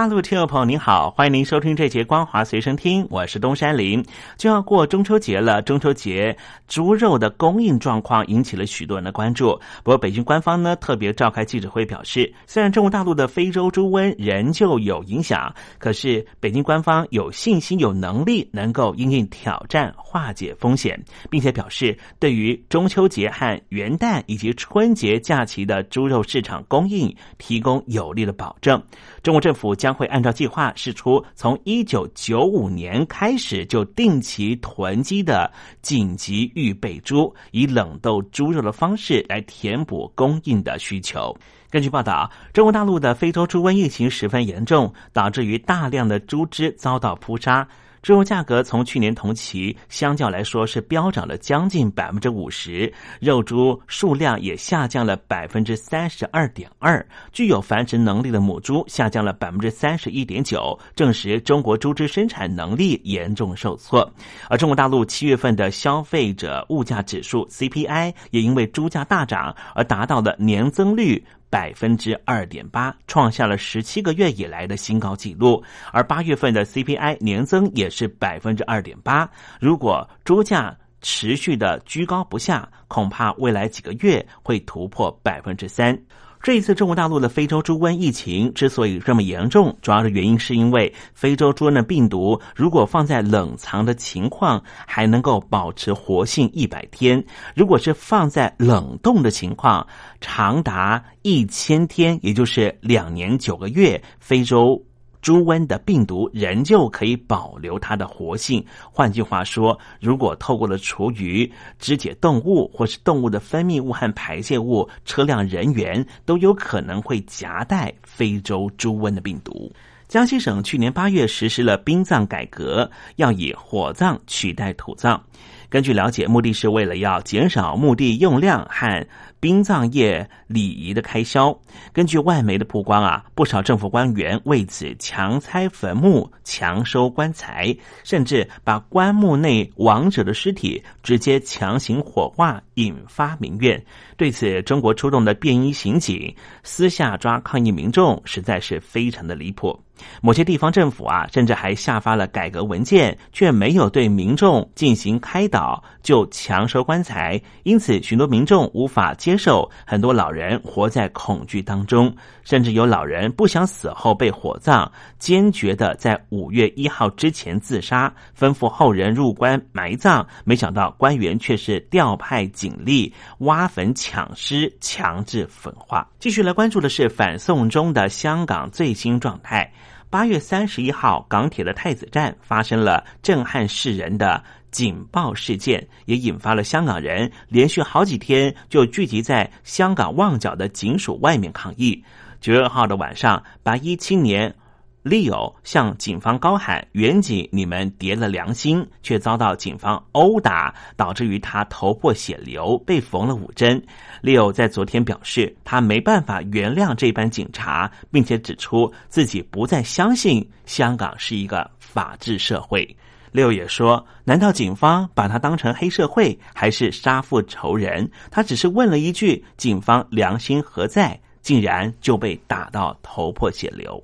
大陆听众朋友您好，欢迎您收听这节光华随身听，我是东山林。就要过中秋节了，中秋节猪肉的供应状况引起了许多人的关注。不过，北京官方呢特别召开记者会表示，虽然中国大陆的非洲猪瘟仍旧有影响，可是北京官方有信心、有能力能够应应挑战、化解风险，并且表示对于中秋节和元旦以及春节假期的猪肉市场供应提供有力的保证。中国政府将会按照计划试出从一九九五年开始就定期囤积的紧急预备猪，以冷冻猪肉的方式来填补供应的需求。根据报道，中国大陆的非洲猪瘟疫情十分严重，导致于大量的猪只遭到扑杀。猪肉价格从去年同期相较来说是飙涨了将近百分之五十，肉猪数量也下降了百分之三十二点二，具有繁殖能力的母猪下降了百分之三十一点九，证实中国猪只生产能力严重受挫。而中国大陆七月份的消费者物价指数 CPI 也因为猪价大涨而达到了年增率。百分之二点八，创下了十七个月以来的新高纪录。而八月份的 CPI 年增也是百分之二点八。如果猪价持续的居高不下，恐怕未来几个月会突破百分之三。这一次中国大陆的非洲猪瘟疫情之所以这么严重，主要的原因是因为非洲猪瘟的病毒如果放在冷藏的情况，还能够保持活性一百天；如果是放在冷冻的情况，长达一千天，也就是两年九个月。非洲。猪瘟的病毒仍旧可以保留它的活性。换句话说，如果透过了厨余、肢解动物或是动物的分泌物和排泄物，车辆人员都有可能会夹带非洲猪瘟的病毒。江西省去年八月实施了殡葬改革，要以火葬取代土葬。根据了解，目的是为了要减少墓地用量和。殡葬业礼仪的开销，根据外媒的曝光啊，不少政府官员为此强拆坟墓、强收棺材，甚至把棺木内亡者的尸体直接强行火化，引发民怨。对此，中国出动的便衣刑警私下抓抗议民众，实在是非常的离谱。某些地方政府啊，甚至还下发了改革文件，却没有对民众进行开导，就强收棺材。因此，许多民众无法接受，很多老人活在恐惧当中，甚至有老人不想死后被火葬，坚决的在五月一号之前自杀，吩咐后人入棺埋葬。没想到官员却是调派警力挖坟抢尸，强制焚化。继续来关注的是反送中的香港最新状态。八月三十一号，港铁的太子站发生了震撼世人的警报事件，也引发了香港人连续好几天就聚集在香港旺角的警署外面抗议。九月二号的晚上，白衣青年。Leo 向警方高喊：“远警，你们跌了良心！”却遭到警方殴打，导致于他头破血流，被缝了五针。Leo 在昨天表示，他没办法原谅这班警察，并且指出自己不再相信香港是一个法治社会。六也说：“难道警方把他当成黑社会，还是杀父仇人？”他只是问了一句：“警方良心何在？”竟然就被打到头破血流。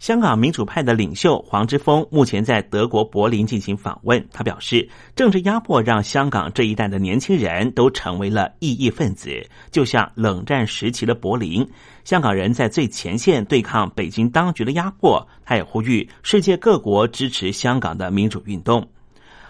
香港民主派的领袖黄之锋目前在德国柏林进行访问。他表示，政治压迫让香港这一代的年轻人都成为了异议分子，就像冷战时期的柏林。香港人在最前线对抗北京当局的压迫。他也呼吁世界各国支持香港的民主运动。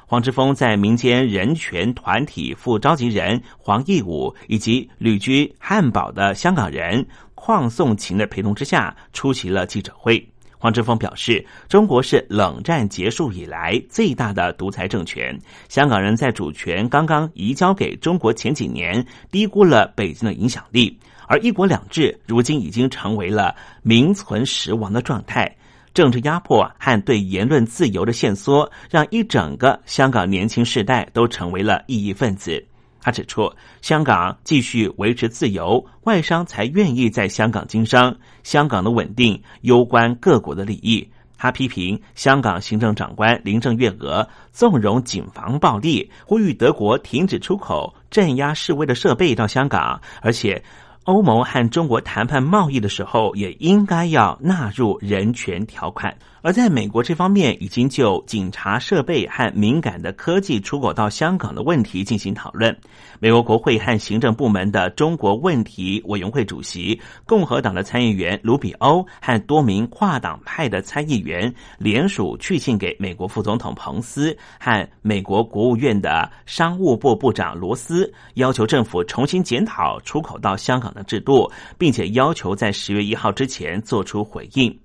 黄之锋在民间人权团体副召集人黄义武以及旅居汉堡的香港人邝颂琴的陪同之下出席了记者会。黄之锋表示，中国是冷战结束以来最大的独裁政权。香港人在主权刚刚移交给中国前几年，低估了北京的影响力，而一国两制如今已经成为了名存实亡的状态。政治压迫和对言论自由的限缩，让一整个香港年轻世代都成为了异议分子。他指出，香港继续维持自由，外商才愿意在香港经商。香港的稳定攸关各国的利益。他批评香港行政长官林郑月娥纵容警方暴力，呼吁德国停止出口镇压示威的设备到香港，而且。欧盟和中国谈判贸易的时候，也应该要纳入人权条款。而在美国这方面，已经就警察设备和敏感的科技出口到香港的问题进行讨论。美国国会和行政部门的中国问题委员会主席、共和党的参议员卢比欧和多名跨党派的参议员联署去信给美国副总统彭斯和美国国务院的商务部部长罗斯，要求政府重新检讨出口到香港的制度，并且要求在十月一号之前做出回应。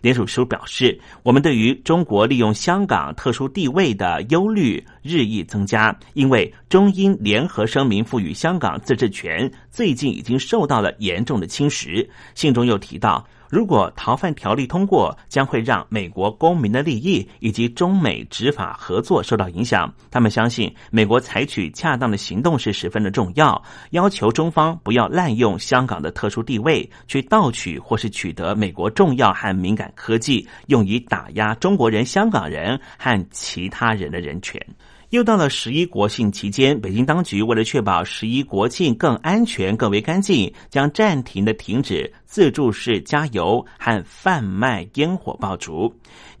联署书表示，我们对于中国利用香港特殊地位的忧虑日益增加，因为中英联合声明赋予香港自治权，最近已经受到了严重的侵蚀。信中又提到。如果逃犯条例通过，将会让美国公民的利益以及中美执法合作受到影响。他们相信美国采取恰当的行动是十分的重要，要求中方不要滥用香港的特殊地位，去盗取或是取得美国重要和敏感科技，用以打压中国人、香港人和其他人的人权。又到了十一国庆期间，北京当局为了确保十一国庆更安全、更为干净，将暂停的停止自助式加油和贩卖烟火爆竹。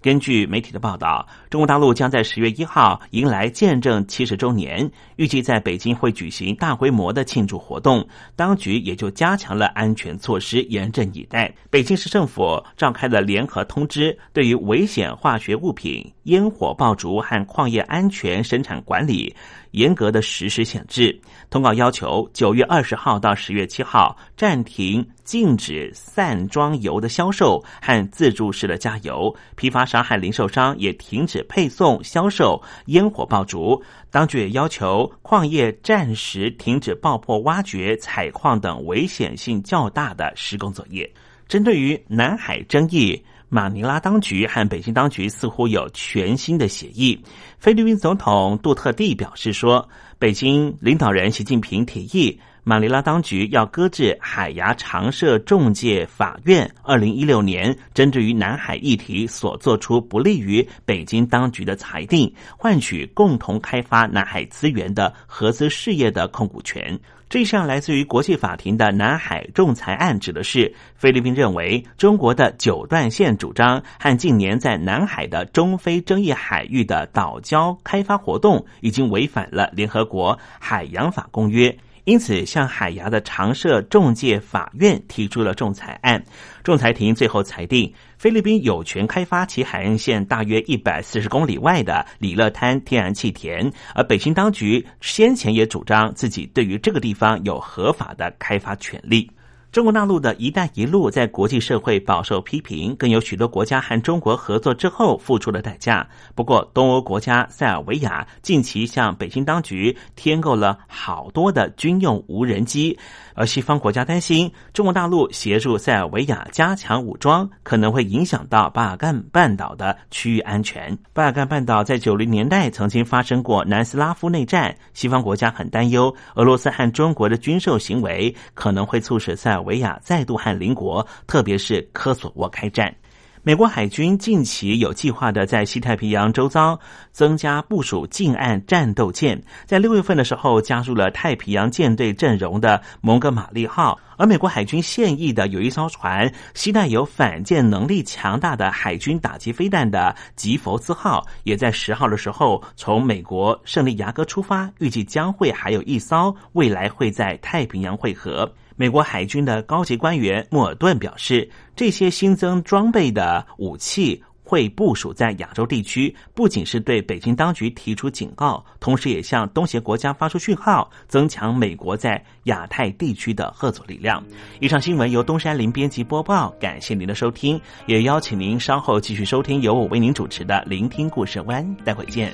根据媒体的报道，中国大陆将在十月一号迎来见证七十周年，预计在北京会举行大规模的庆祝活动，当局也就加强了安全措施，严阵以待。北京市政府召开了联合通知，对于危险化学物品、烟火爆竹和矿业安全生产管理。严格的实施限制。通告要求，九月二十号到十月七号暂停禁止散装油的销售和自助式的加油。批发商和零售商也停止配送、销售烟火爆竹。当局也要求矿业暂时停止爆破、挖掘、采矿等危险性较大的施工作业。针对于南海争议。马尼拉当局和北京当局似乎有全新的协议。菲律宾总统杜特地表示说，北京领导人习近平提议马尼拉当局要搁置海牙常设中介法院二零一六年针对于南海议题所做出不利于北京当局的裁定，换取共同开发南海资源的合资事业的控股权。这项来自于国际法庭的南海仲裁案，指的是菲律宾认为中国的九段线主张和近年在南海的中非争议海域的岛礁开发活动，已经违反了联合国海洋法公约。因此，向海牙的常设中介法院提出了仲裁案。仲裁庭最后裁定，菲律宾有权开发其海岸线大约一百四十公里外的里勒滩天然气田，而北京当局先前也主张自己对于这个地方有合法的开发权利。中国大陆的一带一路在国际社会饱受批评，更有许多国家和中国合作之后付出了代价。不过，东欧国家塞尔维亚近期向北京当局添购了好多的军用无人机。而西方国家担心，中国大陆协助塞尔维亚加强武装，可能会影响到巴尔干半岛的区域安全。巴尔干半岛在九零年代曾经发生过南斯拉夫内战，西方国家很担忧俄罗斯和中国的军售行为可能会促使塞维亚再度和邻国，特别是科索沃开战。美国海军近期有计划的在西太平洋周遭增加部署近岸战斗舰，在六月份的时候加入了太平洋舰队阵容的蒙哥马利号，而美国海军现役的有一艘船，携带有反舰能力强大的海军打击飞弹的吉佛斯号，也在十号的时候从美国圣利牙哥出发，预计将会还有一艘未来会在太平洋汇合。美国海军的高级官员莫尔顿表示，这些新增装备的武器会部署在亚洲地区，不仅是对北京当局提出警告，同时也向东协国家发出讯号，增强美国在亚太地区的合作力量。以上新闻由东山林编辑播报，感谢您的收听，也邀请您稍后继续收听由我为您主持的《聆听故事湾》，待会见。